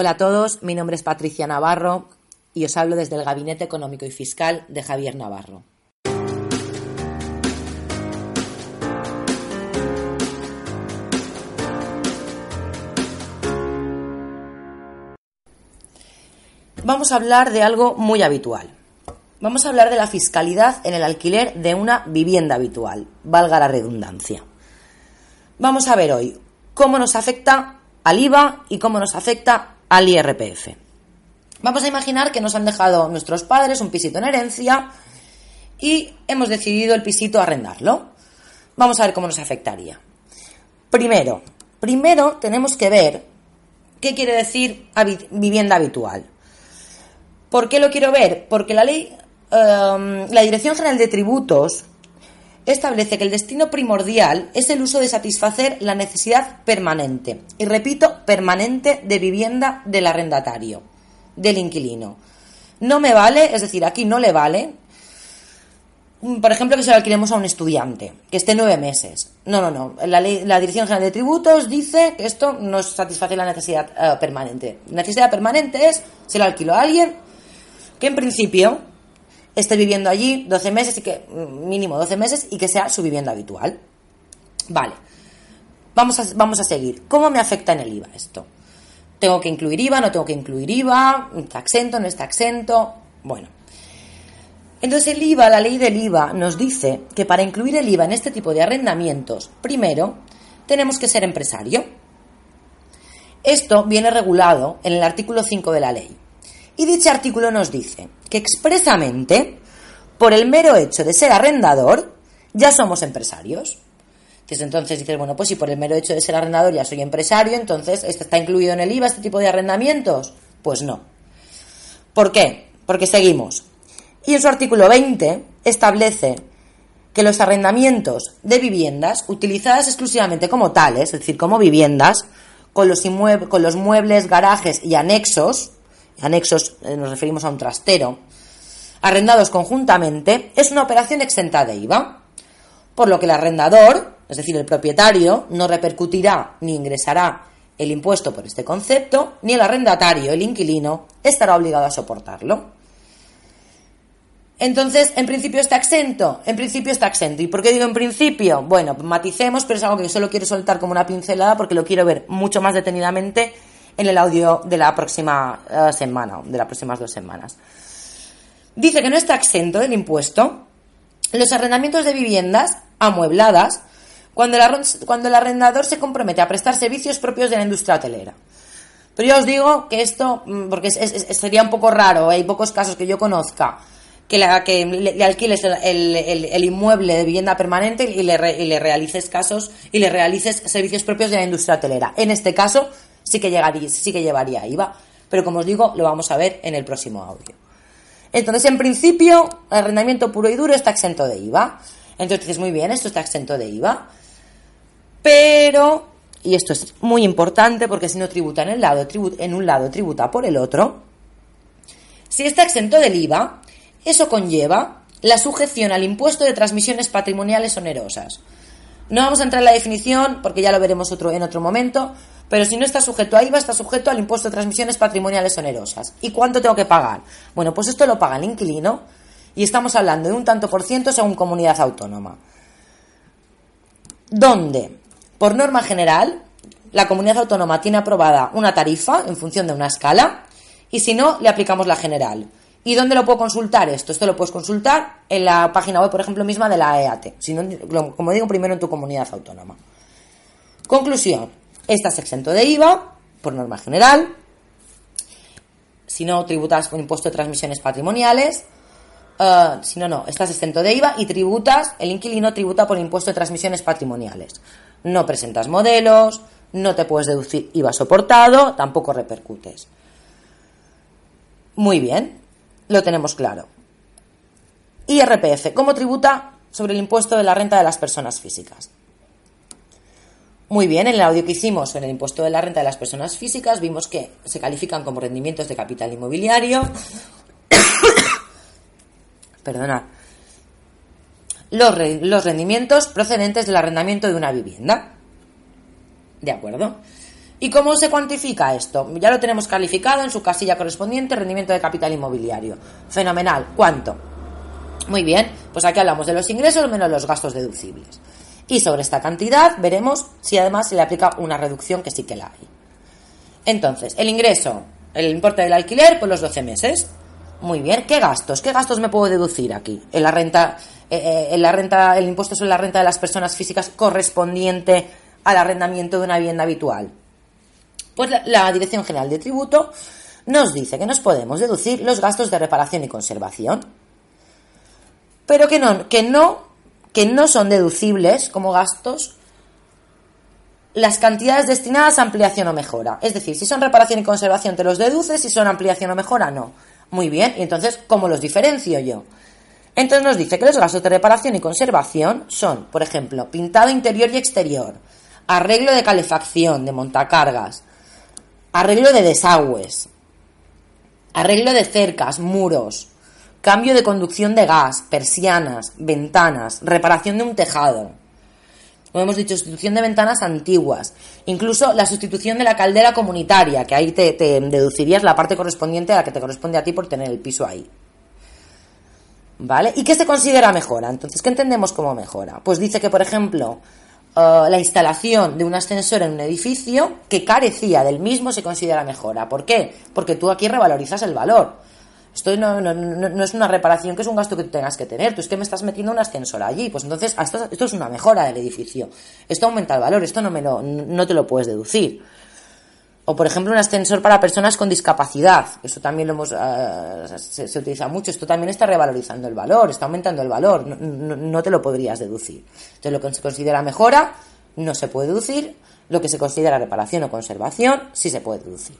Hola a todos, mi nombre es Patricia Navarro y os hablo desde el Gabinete Económico y Fiscal de Javier Navarro. Vamos a hablar de algo muy habitual. Vamos a hablar de la fiscalidad en el alquiler de una vivienda habitual, valga la redundancia. Vamos a ver hoy cómo nos afecta al IVA y cómo nos afecta al IRPF. Vamos a imaginar que nos han dejado nuestros padres un pisito en herencia y hemos decidido el pisito arrendarlo. Vamos a ver cómo nos afectaría. Primero, primero tenemos que ver qué quiere decir vivienda habitual. ¿Por qué lo quiero ver? Porque la ley, em, la Dirección General de Tributos establece que el destino primordial es el uso de satisfacer la necesidad permanente, y repito, permanente de vivienda del arrendatario, del inquilino. No me vale, es decir, aquí no le vale, por ejemplo, que se lo alquilemos a un estudiante, que esté nueve meses. No, no, no. La, la Dirección General de Tributos dice que esto no satisface la necesidad eh, permanente. La necesidad permanente es, se lo alquilo a alguien que en principio esté viviendo allí 12 meses y que mm, mínimo 12 meses y que sea su vivienda habitual. Vale. Vamos a, vamos a seguir. ¿Cómo me afecta en el IVA esto? ¿Tengo que incluir IVA? ¿No tengo que incluir IVA? ¿Está exento? ¿No está exento? Bueno. Entonces el IVA, la ley del IVA, nos dice que para incluir el IVA en este tipo de arrendamientos, primero, tenemos que ser empresario. Esto viene regulado en el artículo 5 de la ley. Y dicho artículo nos dice que expresamente, por el mero hecho de ser arrendador, ya somos empresarios. Entonces, entonces dices, bueno, pues si por el mero hecho de ser arrendador ya soy empresario, entonces ¿está incluido en el IVA este tipo de arrendamientos? Pues no. ¿Por qué? Porque seguimos. Y en su artículo 20 establece que los arrendamientos de viviendas utilizadas exclusivamente como tales, es decir, como viviendas, con los, con los muebles, garajes y anexos, anexos eh, nos referimos a un trastero, arrendados conjuntamente, es una operación exenta de IVA, por lo que el arrendador, es decir, el propietario, no repercutirá ni ingresará el impuesto por este concepto, ni el arrendatario, el inquilino, estará obligado a soportarlo. Entonces, en principio está exento, en principio está exento. ¿Y por qué digo en principio? Bueno, maticemos, pero es algo que solo quiero soltar como una pincelada porque lo quiero ver mucho más detenidamente en el audio de la próxima eh, semana, de las próximas dos semanas. Dice que no está exento del impuesto los arrendamientos de viviendas amuebladas cuando el, cuando el arrendador se compromete a prestar servicios propios de la industria hotelera. Pero yo os digo que esto, mm, porque sería un poco raro, hay pocos casos que yo conozca, que, la, que le, alquiles el, inmueble de vivienda permanente y le, y le realices casos y le realices servicios propios de la industria hotelera. En este caso, sí que, llegaría, sí que llevaría IVA. Pero como os digo, lo vamos a ver en el próximo audio. Entonces, en principio, el arrendamiento puro y duro está exento de IVA. Entonces dices, muy bien, esto está exento de IVA. Pero, y esto es muy importante porque si no tributa en, el lado, en un lado, tributa por el otro. Si está exento del IVA, eso conlleva la sujeción al impuesto de transmisiones patrimoniales onerosas. No vamos a entrar en la definición porque ya lo veremos otro, en otro momento, pero si no está sujeto a IVA, está sujeto al impuesto de transmisiones patrimoniales onerosas. ¿Y cuánto tengo que pagar? Bueno, pues esto lo paga el inquilino y estamos hablando de un tanto por ciento según comunidad autónoma. Donde, por norma general, la comunidad autónoma tiene aprobada una tarifa en función de una escala y si no, le aplicamos la general. ¿Y dónde lo puedo consultar esto? Esto lo puedes consultar en la página web, por ejemplo, misma de la EAT. Si como digo, primero en tu comunidad autónoma. Conclusión. Estás exento de IVA, por norma general. Si no, tributas con impuesto de transmisiones patrimoniales. Eh, si no, no, estás exento de IVA y tributas, el inquilino tributa por impuesto de transmisiones patrimoniales. No presentas modelos, no te puedes deducir IVA soportado, tampoco repercutes. Muy bien, lo tenemos claro. IRPF, ¿cómo tributa sobre el impuesto de la renta de las personas físicas? Muy bien, en el audio que hicimos en el impuesto de la renta de las personas físicas vimos que se califican como rendimientos de capital inmobiliario. Perdona. Los, rendimientos procedentes del arrendamiento de una vivienda. ¿De acuerdo? ¿Y cómo se cuantifica esto? Ya lo tenemos calificado en su casilla correspondiente, rendimiento de capital inmobiliario. Fenomenal. ¿Cuánto? Muy bien, pues aquí hablamos de los ingresos menos los gastos deducibles. Y sobre esta cantidad veremos si además se le aplica una reducción que sí que la hay. Entonces, el ingreso, el importe del alquiler, pues los 12 meses. Muy bien, ¿qué gastos? ¿Qué gastos me puedo deducir aquí? En la renta, eh, eh, en la renta, el impuesto sobre la renta de las personas físicas correspondiente al arrendamiento de una vivienda habitual. Pues la, Dirección General de Tributo nos dice que nos podemos deducir los gastos de reparación y conservación, pero que no, que no, que no son deducibles como gastos las cantidades destinadas a ampliación o mejora. Es decir, si son reparación y conservación te los deduces, si son ampliación o mejora no. Muy bien, y entonces, ¿cómo los diferencio yo? Entonces nos dice que los gastos de reparación y conservación son, por ejemplo, pintado interior y exterior, arreglo de calefacción, de montacargas, arreglo de desagües, arreglo de cercas, muros, cambio de conducción de gas, persianas, ventanas, reparación de un tejado. Como hemos dicho, sustitución de ventanas antiguas, incluso la sustitución de la caldera comunitaria, que ahí te, deducirías la parte correspondiente a la que te corresponde a ti por tener el piso ahí. ¿Vale? ¿Y qué se considera mejora? Entonces, ¿qué entendemos como mejora? Pues dice que, por ejemplo, eh, la instalación de un ascensor en un edificio que carecía del mismo se considera mejora. ¿Por qué? Porque tú aquí revalorizas el valor. Esto no, no, es una reparación, que es un gasto que tú tengas que tener. Tú es que me estás metiendo un ascensor allí. Pues entonces, esto, esto es una mejora del edificio. Esto aumenta el valor. Esto no, me lo, no te lo puedes deducir. O, por ejemplo, un ascensor para personas con discapacidad. Eso también lo hemos, eh, se, utiliza mucho. Esto también está revalorizando el valor, está aumentando el valor. No, te lo podrías deducir. Entonces, lo que se considera mejora no se puede deducir. Lo que se considera reparación o conservación sí se puede deducir.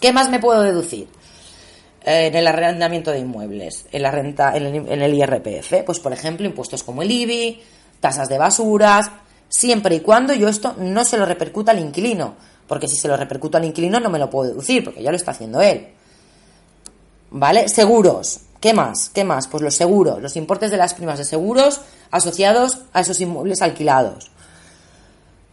¿Qué más me puedo deducir? Eh, en el arrendamiento de inmuebles, en la renta, en el, IRPF, pues por ejemplo, impuestos como el IBI, tasas de basuras, siempre y cuando yo esto no se lo repercuta al inquilino porque si se lo repercuto al inquilino no me lo puedo deducir, porque ya lo está haciendo él. ¿Vale? Seguros. ¿Qué más? ¿Qué más? Pues los seguros, los importes de las primas de seguros asociados a esos inmuebles alquilados.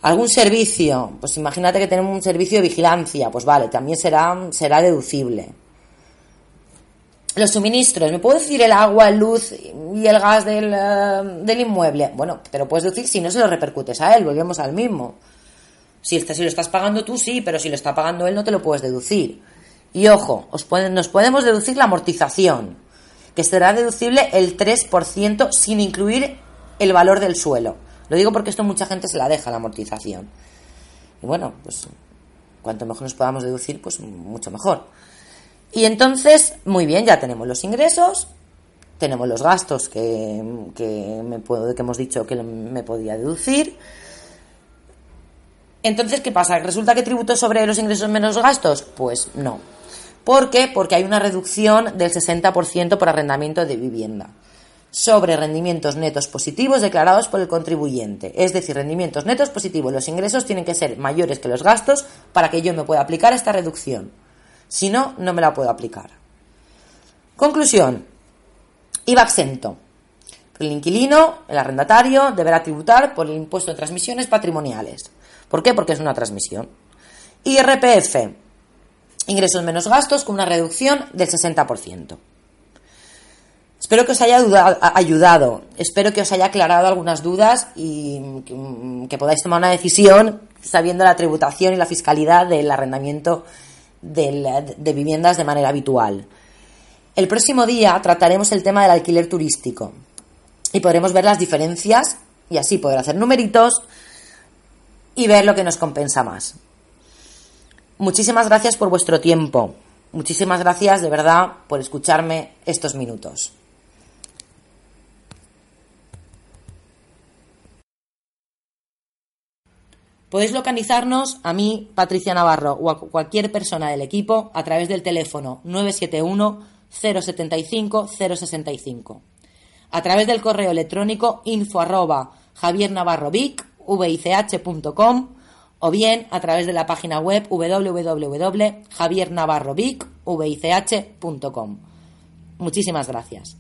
Algún servicio, pues imagínate que tenemos un servicio de vigilancia, pues vale, también será, será deducible. Los suministros, ¿me puedo decir el agua, luz y el gas del, eh, del inmueble? Bueno, te lo puedes decir si no se lo repercutes a él, volvemos al mismo. Si, este, si lo estás pagando tú, sí, pero si lo está pagando él, no te lo puedes deducir. Y ojo, os nos podemos deducir la amortización, que será deducible el 3% sin incluir el valor del suelo. Lo digo porque esto mucha gente se la deja, la amortización. Y bueno, pues cuanto mejor nos podamos deducir, pues mucho mejor. Y entonces, muy bien, ya tenemos los ingresos, tenemos los gastos que, que, me puedo, que hemos dicho que me podía deducir, entonces, ¿qué pasa? ¿Resulta que tributo sobre los ingresos menos gastos? Pues no. ¿Por qué? Porque hay una reducción del 60% por arrendamiento de vivienda sobre rendimientos netos positivos declarados por el contribuyente. Es decir, rendimientos netos positivos. Los ingresos tienen que ser mayores que los gastos para que yo me pueda aplicar esta reducción. Si no, no me la puedo aplicar. Conclusión. IVA exento. El inquilino, el arrendatario, deberá tributar por el impuesto de transmisiones patrimoniales. ¿Por qué? Porque es una transmisión. IRPF, ingresos menos gastos con una reducción del 60%. Espero que os haya ayudado, espero que os haya aclarado algunas dudas y que, podáis tomar una decisión sabiendo la tributación y la fiscalidad del arrendamiento de viviendas de manera habitual. El próximo día trataremos el tema del alquiler turístico y podremos ver las diferencias y así poder hacer numeritos y ver lo que nos compensa más. Muchísimas gracias por vuestro tiempo. Muchísimas gracias de verdad por escucharme estos minutos. Podéis localizarnos a mí, Patricia Navarro, o a cualquier persona del equipo a través del teléfono 971 075 065. A través del correo electrónico info arroba vich.com o bien a través de la página web www.javiernavarrovic.vich.com. Muchísimas gracias.